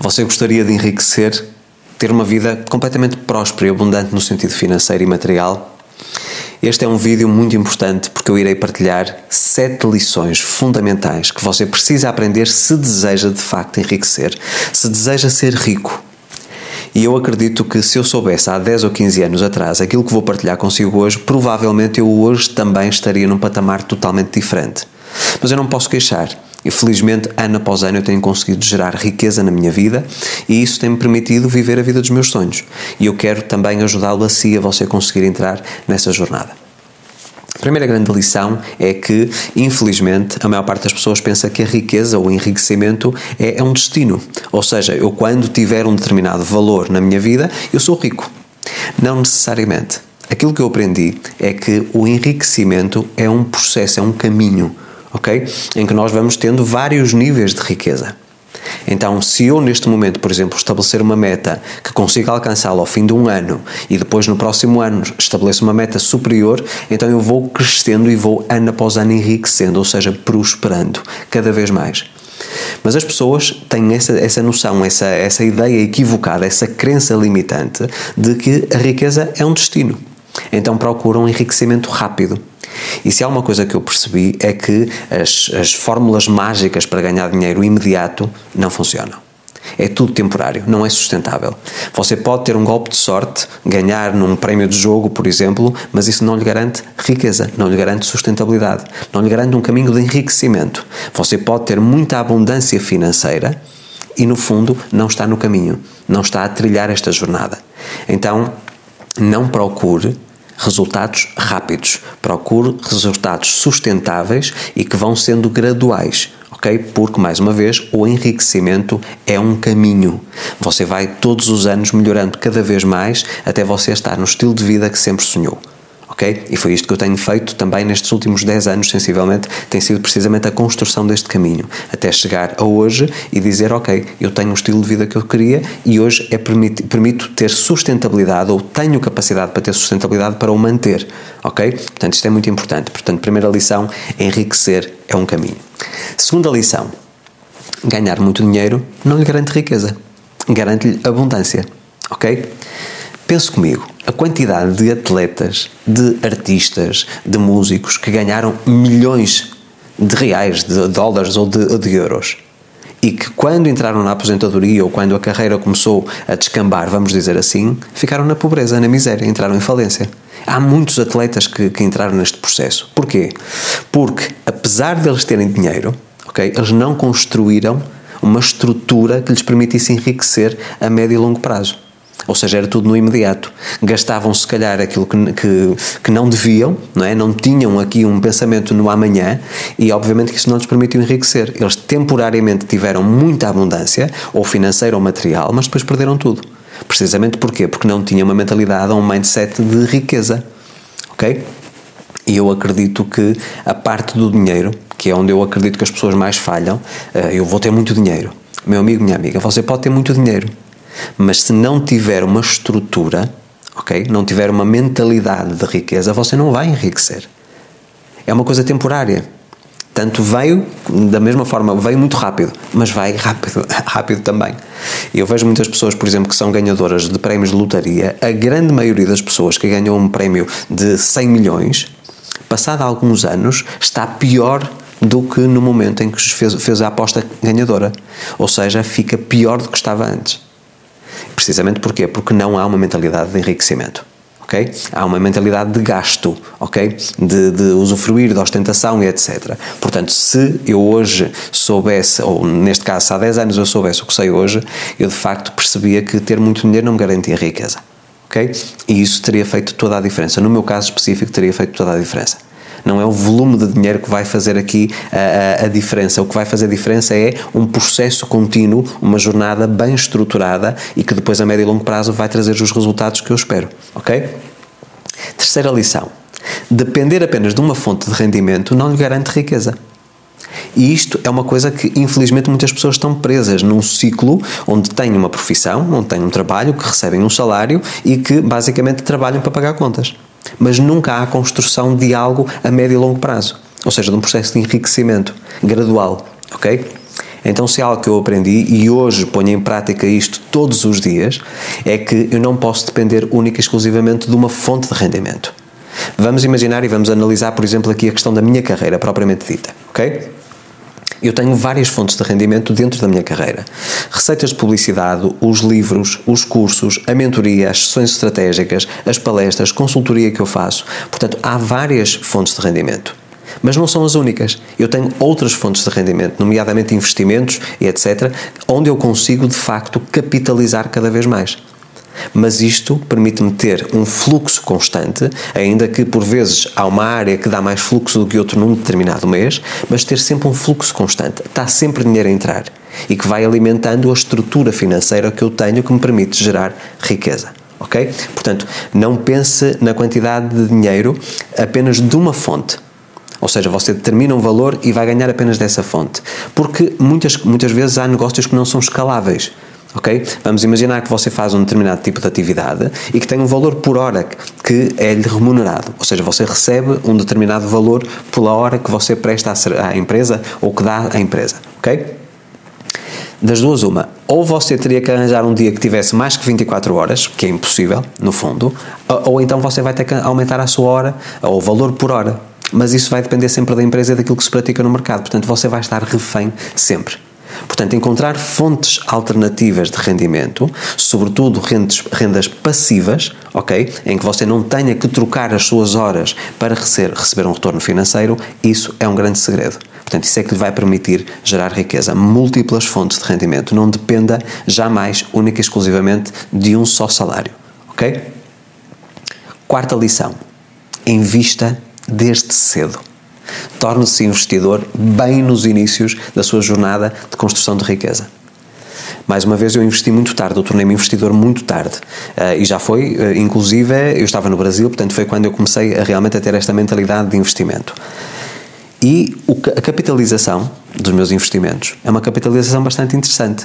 Você gostaria de enriquecer, ter uma vida completamente próspera e abundante no sentido financeiro e material? Este é um vídeo muito importante porque eu irei partilhar sete lições fundamentais que você precisa aprender se deseja de facto enriquecer, se deseja ser rico. E eu acredito que se eu soubesse há 10 ou 15 anos atrás aquilo que vou partilhar consigo hoje, provavelmente eu hoje também estaria num patamar totalmente diferente. Mas eu não posso queixar. E felizmente, ano após ano, eu tenho conseguido gerar riqueza na minha vida e isso tem-me permitido viver a vida dos meus sonhos. E eu quero também ajudá-lo a si a você conseguir entrar nessa jornada. A primeira grande lição é que, infelizmente, a maior parte das pessoas pensa que a riqueza ou o enriquecimento é, é um destino. Ou seja, eu quando tiver um determinado valor na minha vida, eu sou rico. Não necessariamente. Aquilo que eu aprendi é que o enriquecimento é um processo, é um caminho ok? Em que nós vamos tendo vários níveis de riqueza. Então, se eu neste momento, por exemplo, estabelecer uma meta que consiga alcançá-la ao fim de um ano e depois no próximo ano estabeleço uma meta superior, então eu vou crescendo e vou ano após ano enriquecendo, ou seja, prosperando cada vez mais. Mas as pessoas têm essa, essa noção, essa, essa ideia equivocada, essa crença limitante de que a riqueza é um destino. Então procuram enriquecimento rápido. E se há uma coisa que eu percebi é que as, as fórmulas mágicas para ganhar dinheiro imediato não funcionam. É tudo temporário, não é sustentável. Você pode ter um golpe de sorte, ganhar num prémio de jogo, por exemplo, mas isso não lhe garante riqueza, não lhe garante sustentabilidade, não lhe garante um caminho de enriquecimento. Você pode ter muita abundância financeira e, no fundo, não está no caminho, não está a trilhar esta jornada. Então, não procure resultados rápidos. Procure resultados sustentáveis e que vão sendo graduais. Ok? Porque, mais uma vez, o enriquecimento é um caminho. Você vai todos os anos melhorando cada vez mais até você estar no estilo de vida que sempre sonhou ok? E foi isto que eu tenho feito também nestes últimos 10 anos, sensivelmente, tem sido precisamente a construção deste caminho, até chegar a hoje e dizer, ok, eu tenho um estilo de vida que eu queria e hoje é permito, permito ter sustentabilidade ou tenho capacidade para ter sustentabilidade para o manter, ok? Portanto, isto é muito importante. Portanto, primeira lição, enriquecer é um caminho. Segunda lição, ganhar muito dinheiro não lhe garante riqueza, garante-lhe abundância, ok? Pense comigo, a quantidade de atletas, de artistas, de músicos que ganharam milhões de reais, de dólares ou de, de euros e que quando entraram na aposentadoria ou quando a carreira começou a descambar, vamos dizer assim, ficaram na pobreza, na miséria, entraram em falência. Há muitos atletas que, que entraram neste processo. Porquê? Porque, apesar de eles terem dinheiro, okay, eles não construíram uma estrutura que lhes permitisse enriquecer a médio e longo prazo. Ou seja, era tudo no imediato. Gastavam se calhar aquilo que, que, que, não deviam, não é? Não tinham aqui um pensamento no amanhã e obviamente que isso não lhes permitiu enriquecer. Eles temporariamente tiveram muita abundância, ou financeira ou material, mas depois perderam tudo. Precisamente porquê? Porque não tinham uma mentalidade ou um mindset de riqueza. Ok? E eu acredito que a parte do dinheiro, que é onde eu acredito que as pessoas mais falham, eh, eu vou ter muito dinheiro. Meu amigo, minha amiga, você pode ter muito dinheiro, mas se não tiver uma estrutura, ok? Não tiver uma mentalidade de riqueza, você não vai enriquecer. É uma coisa temporária. Tanto veio, da mesma forma, veio muito rápido, mas vai rápido, rápido também. Eu vejo muitas pessoas, por exemplo, que são ganhadoras de prémios de lotaria. A grande maioria das pessoas que ganham um prémio de 100 milhões, passado alguns anos, está pior do que no momento em que fez, fez a aposta ganhadora. Ou seja, fica pior do que estava antes. Precisamente porquê? Porque não há uma mentalidade de enriquecimento. Okay? Há uma mentalidade de gasto, ok? De, de usufruir, de ostentação e etc. Portanto, se eu hoje soubesse, ou neste caso, há 10 anos eu soubesse o que sei hoje, eu de facto percebia que ter muito dinheiro não me garantia riqueza. Ok? E isso teria feito toda a diferença. No meu caso específico, teria feito toda a diferença. Não é o volume de dinheiro que vai fazer aqui a, a, a diferença. O que vai fazer a diferença é um processo contínuo, uma jornada bem estruturada e que depois a médio e longo prazo vai trazer os resultados que eu espero. Ok? Terceira lição. Depender apenas de uma fonte de rendimento não lhe garante riqueza. E isto é uma coisa que, infelizmente, muitas pessoas estão presas num ciclo onde têm uma profissão, onde têm um trabalho, que recebem um salário e que basicamente trabalham para pagar contas mas nunca há construção de algo a médio e longo prazo, ou seja, de um processo de enriquecimento gradual, ok? Então, se há algo que eu aprendi e hoje ponho em prática isto todos os dias, é que eu não posso depender única e exclusivamente de uma fonte de rendimento. Vamos imaginar e vamos analisar, por exemplo, aqui a questão da minha carreira propriamente dita, ok? Eu tenho várias fontes de rendimento dentro da minha carreira. Receitas de publicidade, os livros, os cursos, a mentoria, as sessões estratégicas, as palestras, consultoria que eu faço. Portanto, há várias fontes de rendimento. Mas não são as únicas. Eu tenho outras fontes de rendimento, nomeadamente investimentos e etc., onde eu consigo de facto capitalizar cada vez mais mas isto permite-me ter um fluxo constante, ainda que por vezes há uma área que dá mais fluxo do que outro num determinado mês, mas ter sempre um fluxo constante. Está sempre dinheiro a entrar e que vai alimentando a estrutura financeira que eu tenho que me permite gerar riqueza. Ok? Portanto, não pense na quantidade de dinheiro apenas de uma fonte. Ou seja, você determina um valor e vai ganhar apenas dessa fonte. Porque muitas, muitas vezes há negócios que não são escaláveis ok? Vamos imaginar que você faz um determinado tipo de atividade e que tem um valor por hora que é-lhe remunerado, ou seja, você recebe um determinado valor pela hora que você presta à empresa ou que dá à empresa, ok? Das duas, uma, ou você teria que arranjar um dia que tivesse mais que 24 horas, que é impossível, no fundo, ou então você vai ter que aumentar a sua hora, ou o valor por hora. Mas isso vai depender sempre da empresa e daquilo que se pratica no mercado. Portanto, você vai estar refém sempre. Portanto, encontrar fontes alternativas de rendimento, sobretudo rendas, passivas, ok? Em que você não tenha que trocar as suas horas para receber um retorno financeiro, isso é um grande segredo. Portanto, isso é que lhe vai permitir gerar riqueza. Múltiplas fontes de rendimento. Não dependa jamais, única e exclusivamente, de um só salário. Ok? Quarta lição. Invista desde cedo. Torne-se investidor bem nos inícios da sua jornada de construção de riqueza. Mais uma vez, eu investi muito tarde, eu tornei-me investidor muito tarde. Uh, e já foi, uh, inclusive, eu estava no Brasil, portanto, foi quando eu comecei a realmente a ter esta mentalidade de investimento. E a capitalização dos meus investimentos é uma capitalização bastante interessante.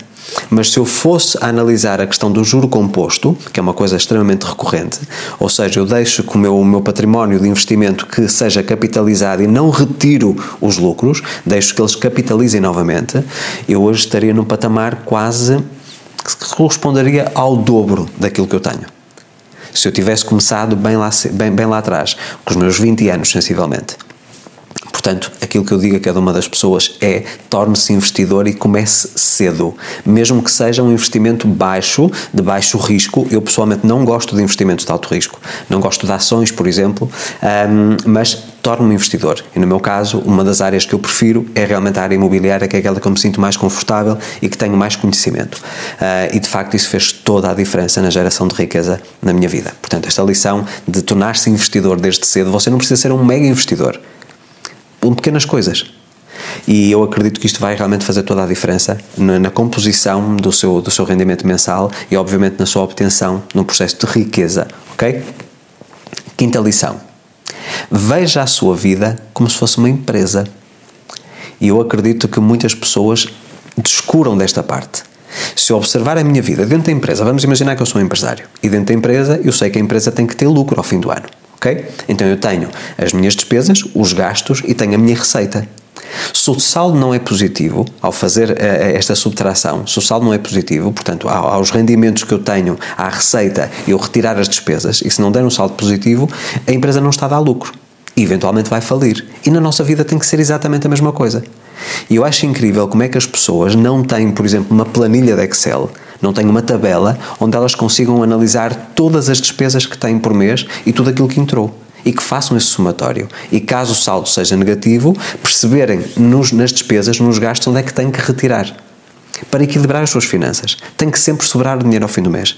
Mas se eu fosse analisar a questão do juro composto, que é uma coisa extremamente recorrente, ou seja, eu deixo que o meu, o meu património de investimento que seja capitalizado e não retiro os lucros, deixo que eles capitalizem novamente, eu hoje estaria num patamar quase que corresponderia ao dobro daquilo que eu tenho. Se eu tivesse começado bem lá, bem, bem lá atrás, com os meus 20 anos, sensivelmente. Portanto, aquilo que eu digo a cada uma das pessoas é torne-se investidor e comece cedo. Mesmo que seja um investimento baixo, de baixo risco, eu pessoalmente não gosto de investimentos de alto risco. Não gosto de ações, por exemplo, um, mas torno-me investidor. E no meu caso, uma das áreas que eu prefiro é realmente a área imobiliária, que é aquela que eu me sinto mais confortável e que tenho mais conhecimento. Uh, e de facto isso fez toda a diferença na geração de riqueza na minha vida. Portanto, esta lição de tornar-se investidor desde cedo, você não precisa ser um mega investidor com pequenas coisas. E eu acredito que isto vai realmente fazer toda a diferença na, na, composição do seu, do seu rendimento mensal e, obviamente, na sua obtenção no processo de riqueza. Ok? Quinta lição. Veja a sua vida como se fosse uma empresa. E eu acredito que muitas pessoas descuram desta parte. Se observar a minha vida dentro da empresa, vamos imaginar que eu sou um empresário e dentro da empresa eu sei que a empresa tem que ter lucro ao fim do ano ok? Então eu tenho as minhas despesas, os gastos e tenho a minha receita. Se o saldo não é positivo, ao fazer uh, esta subtração, se o saldo não é positivo, portanto, aos rendimentos que eu tenho, à receita, eu retirar as despesas, e se não der um saldo positivo, a empresa não está a dar lucro. E eventualmente vai falir. E na nossa vida tem que ser exatamente a mesma coisa. E eu acho incrível como é que as pessoas não têm, por exemplo, uma planilha de Excel não têm uma tabela onde elas consigam analisar todas as despesas que têm por mês e tudo aquilo que entrou. E que façam esse somatório. E caso o saldo seja negativo, perceberem nos, nas despesas, nos gastos, onde é que têm que retirar. Para equilibrar as suas finanças. Tem que sempre sobrar dinheiro ao fim do mês.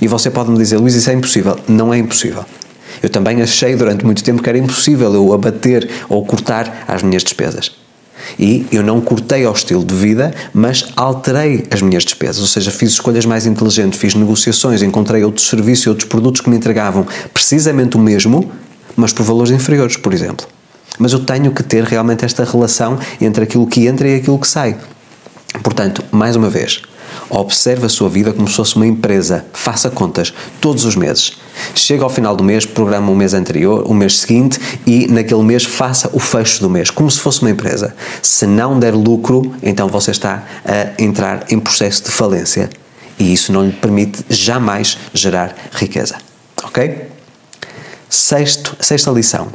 E você pode me dizer, Luís, isso é impossível. Não é impossível. Eu também achei durante muito tempo que era impossível eu abater ou cortar as minhas despesas. E eu não cortei ao estilo de vida, mas alterei as minhas despesas, ou seja, fiz escolhas mais inteligentes, fiz negociações, encontrei outros serviços outros produtos que me entregavam precisamente o mesmo, mas por valores inferiores, por exemplo. Mas eu tenho que ter realmente esta relação entre aquilo que entra e aquilo que sai. Portanto, mais uma vez, Observe a sua vida como se fosse uma empresa. Faça contas todos os meses. Chega ao final do mês, programa o mês anterior, o mês seguinte e naquele mês faça o fecho do mês, como se fosse uma empresa. Se não der lucro, então você está a entrar em processo de falência e isso não lhe permite jamais gerar riqueza. Ok? Sexto, sexta lição.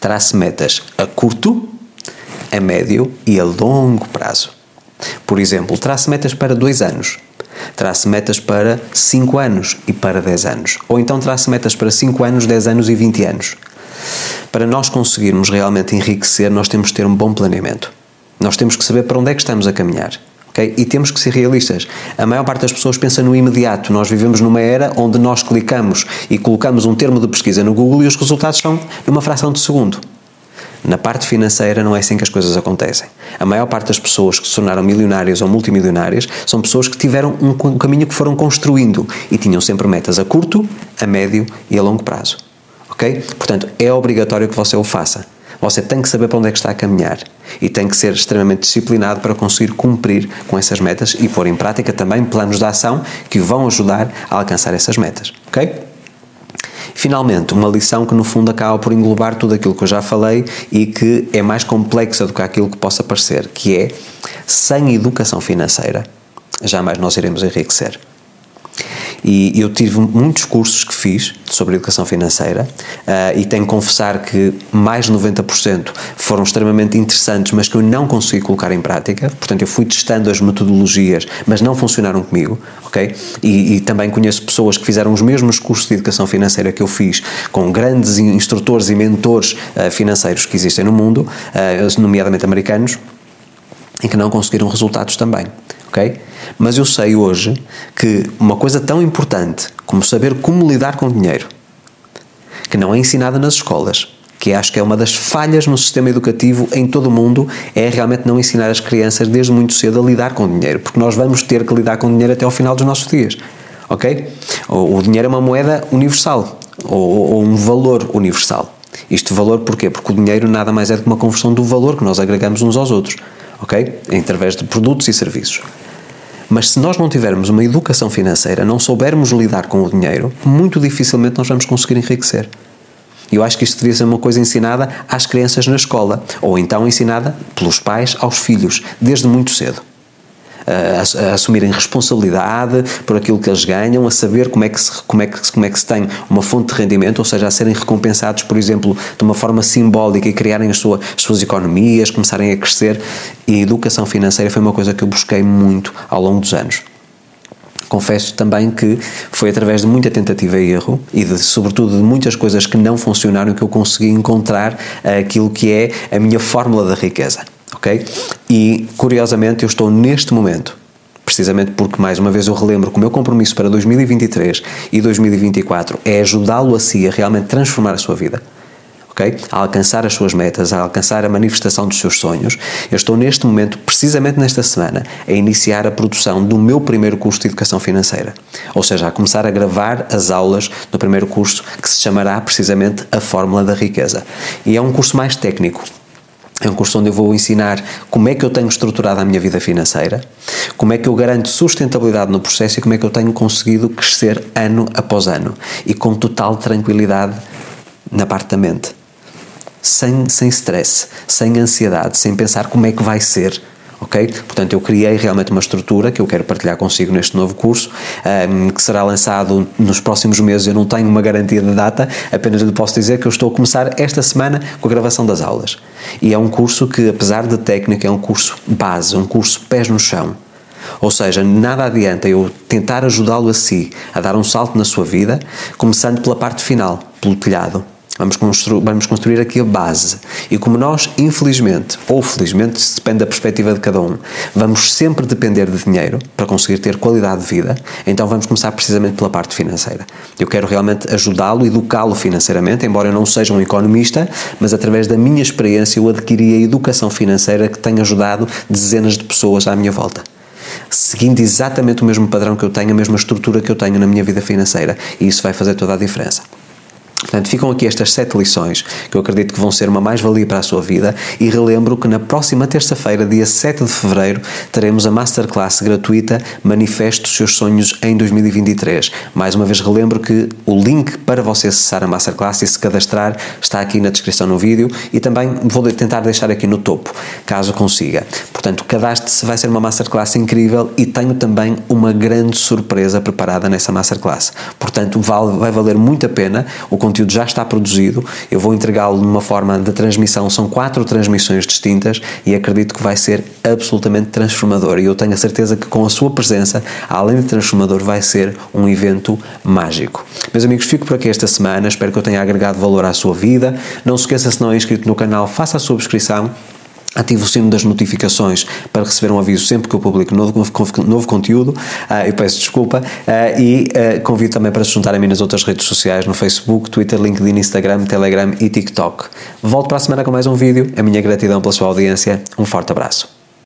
Trace metas a curto, a médio e a longo prazo. Por exemplo, trace metas para dois anos, trace metas para 5 anos e para 10 anos. Ou então trace metas para 5 anos, 10 anos e 20 anos. Para nós conseguirmos realmente enriquecer, nós temos que ter um bom planeamento. Nós temos que saber para onde é que estamos a caminhar. Okay? E temos que ser realistas. A maior parte das pessoas pensa no imediato. Nós vivemos numa era onde nós clicamos e colocamos um termo de pesquisa no Google e os resultados são numa fração de segundo. Na parte financeira não é assim que as coisas acontecem. A maior parte das pessoas que se tornaram milionárias ou multimilionárias são pessoas que tiveram um caminho que foram construindo e tinham sempre metas a curto, a médio e a longo prazo. Ok? Portanto, é obrigatório que você o faça. Você tem que saber para onde é que está a caminhar e tem que ser extremamente disciplinado para conseguir cumprir com essas metas e pôr em prática também planos de ação que vão ajudar a alcançar essas metas. Ok? Finalmente, uma lição que no fundo acaba por englobar tudo aquilo que eu já falei e que é mais complexa do que aquilo que possa parecer, que é sem educação financeira jamais nós iremos enriquecer. E eu tive muitos cursos que fiz sobre educação financeira uh, e tenho que confessar que mais de 90% foram extremamente interessantes, mas que eu não consegui colocar em prática. Portanto, eu fui testando as metodologias, mas não funcionaram comigo, ok? E, e também conheço pessoas que fizeram os mesmos cursos de educação financeira que eu fiz, com grandes instrutores e mentores uh, financeiros que existem no mundo, uh, nomeadamente americanos, e que não conseguiram resultados também ok? Mas eu sei hoje que uma coisa tão importante como saber como lidar com dinheiro, que não é ensinada nas escolas, que acho que é uma das falhas no sistema educativo em todo o mundo, é realmente não ensinar as crianças desde muito cedo a lidar com dinheiro, porque nós vamos ter que lidar com dinheiro até ao final dos nossos dias, ok? O, o dinheiro é uma moeda universal, ou, ou um valor universal. Isto valor porquê? Porque o dinheiro nada mais é do que uma conversão do valor que nós agregamos uns aos outros, ok? Através de produtos e serviços. Mas se nós não tivermos uma educação financeira, não soubermos lidar com o dinheiro, muito dificilmente nós vamos conseguir enriquecer. E eu acho que isto devia ser uma coisa ensinada às crianças na escola, ou então ensinada pelos pais aos filhos, desde muito cedo a, a, assumirem responsabilidade por aquilo que eles ganham, a saber como é, que se, como, é que, como é que se tem uma fonte de rendimento, ou seja, a serem recompensados, por exemplo, de uma forma simbólica e criarem as, sua, as suas economias, começarem a crescer. E educação financeira foi uma coisa que eu busquei muito ao longo dos anos confesso também que foi através de muita tentativa e erro e de, sobretudo de muitas coisas que não funcionaram que eu consegui encontrar aquilo que é a minha fórmula da riqueza ok? E curiosamente eu estou neste momento, precisamente porque mais uma vez eu relembro que o meu compromisso para 2023 e 2024 é ajudá-lo a si a realmente transformar a sua vida. Okay? A alcançar as suas metas, a alcançar a manifestação dos seus sonhos. Eu estou neste momento, precisamente nesta semana, a iniciar a produção do meu primeiro curso de Educação Financeira. Ou seja, a começar a gravar as aulas do primeiro curso que se chamará precisamente A Fórmula da Riqueza. E é um curso mais técnico, é um curso onde eu vou ensinar como é que eu tenho estruturado a minha vida financeira, como é que eu garanto sustentabilidade no processo e como é que eu tenho conseguido crescer ano após ano e com total tranquilidade na parte da mente. Sem, sem stress, sem ansiedade, sem pensar como é que vai ser ok? Portanto, eu criei realmente uma estrutura que eu quero partilhar consigo neste novo curso, um, que será lançado nos próximos meses. Eu não tenho uma garantia de data, apenas lhe posso dizer que eu estou a começar esta semana com a gravação das aulas. E é um curso que, apesar de técnica, é um curso base, um curso pés no chão. Ou seja, nada adianta eu tentar ajudá-lo a si a dar um salto na sua vida, começando pela parte final, pelo telhado. Vamos construir, vamos construir aqui a base. E como nós, infelizmente, ou felizmente, depende da perspectiva de cada um, vamos sempre depender de dinheiro para conseguir ter qualidade de vida, então vamos começar precisamente pela parte financeira. Eu quero realmente ajudá-lo, educá-lo financeiramente, embora eu não seja um economista, mas através da minha experiência eu adquiri a educação financeira que tem ajudado dezenas de pessoas à minha volta seguindo exatamente o mesmo padrão que eu tenho, a mesma estrutura que eu tenho na minha vida financeira. E isso vai fazer toda a diferença. Portanto, ficam aqui estas sete lições que eu acredito que vão ser uma mais-valia para a sua vida e relembro que na próxima terça-feira, dia 7 de fevereiro, teremos a Masterclass gratuita Manifeste os seus sonhos em 2023. Mais uma vez relembro que o link para você acessar a Masterclass e se cadastrar está aqui na descrição no vídeo e também vou tentar deixar aqui no topo, caso consiga. Portanto, cadastre-se, vai ser uma Masterclass incrível e tenho também uma grande surpresa preparada nessa Masterclass. Portanto, vai valer muito a pena o conteúdo já está produzido, eu vou entregá-lo numa forma de transmissão, são quatro transmissões distintas e acredito que vai ser absolutamente transformador. E eu tenho a certeza que com a sua presença, além de transformador, vai ser um evento mágico. Meus amigos, fico por aqui esta semana, espero que eu tenha agregado valor à sua vida. Não se esqueça, se não é inscrito no canal, faça a subscrição Ative o sino das notificações para receber um aviso sempre que eu publico novo, novo, conteúdo. Uh, eu peço desculpa. Uh, e uh, convido também para se juntar a mim nas outras redes sociais, no Facebook, Twitter, LinkedIn, Instagram, Telegram e TikTok. Volto para a semana com mais um vídeo. A minha gratidão pela sua audiência. Um forte abraço.